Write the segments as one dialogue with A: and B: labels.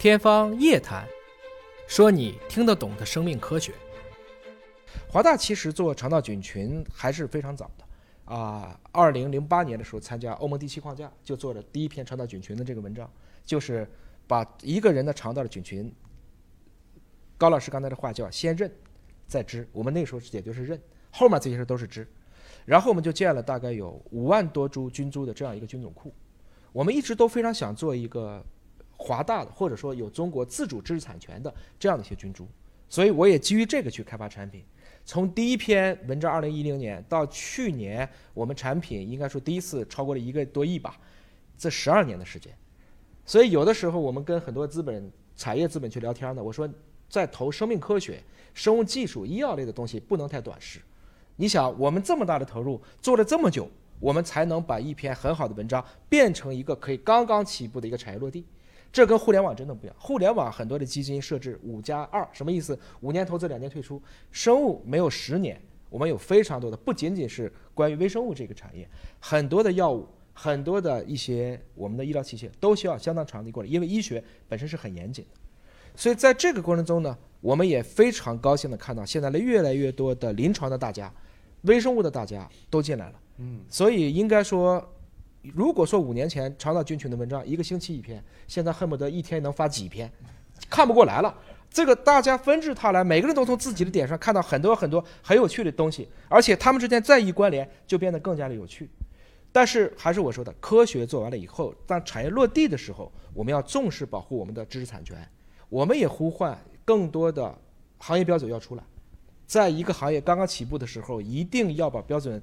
A: 天方夜谭，说你听得懂的生命科学。
B: 华大其实做肠道菌群还是非常早的，啊，二零零八年的时候参加欧盟第七框架，就做了第一篇肠道菌群的这个文章，就是把一个人的肠道的菌群，高老师刚才的话叫先认再知，我们那时候也就是认，后面这些事都是知，然后我们就建了大概有五万多株菌株的这样一个菌种库，我们一直都非常想做一个华大的或者说有中国自主知识产权的这样的一些菌株，所以我也基于这个去开发产品。从第一篇文章，二零一零年到去年，我们产品应该说第一次超过了一个多亿吧，这十二年的时间。所以有的时候我们跟很多资本、产业资本去聊天呢，我说在投生命科学、生物技术、医药类的东西不能太短视。你想，我们这么大的投入，做了这么久，我们才能把一篇很好的文章变成一个可以刚刚起步的一个产业落地。这跟互联网真的不一样。互联网很多的基金设置五加二，什么意思？五年投资，两年退出。生物没有十年，我们有非常多的，不仅仅是关于微生物这个产业，很多的药物，很多的一些我们的医疗器械都需要相当长的过程，因为医学本身是很严谨的。所以在这个过程中呢，我们也非常高兴的看到现在的越来越多的临床的大家，微生物的大家都进来了。嗯，所以应该说。如果说五年前肠道菌群的文章一个星期一篇，现在恨不得一天能发几篇，看不过来了。这个大家纷至沓来，每个人都从自己的点上看到很多很多很有趣的东西，而且他们之间再一关联，就变得更加的有趣。但是还是我说的，科学做完了以后，当产业落地的时候，我们要重视保护我们的知识产权。我们也呼唤更多的行业标准要出来，在一个行业刚刚起步的时候，一定要把标准。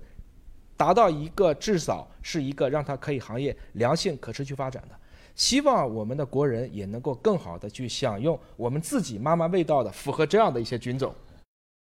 B: 达到一个至少是一个让它可以行业良性可持续发展的，希望我们的国人也能够更好的去享用我们自己妈妈味道的符合这样的一些菌种。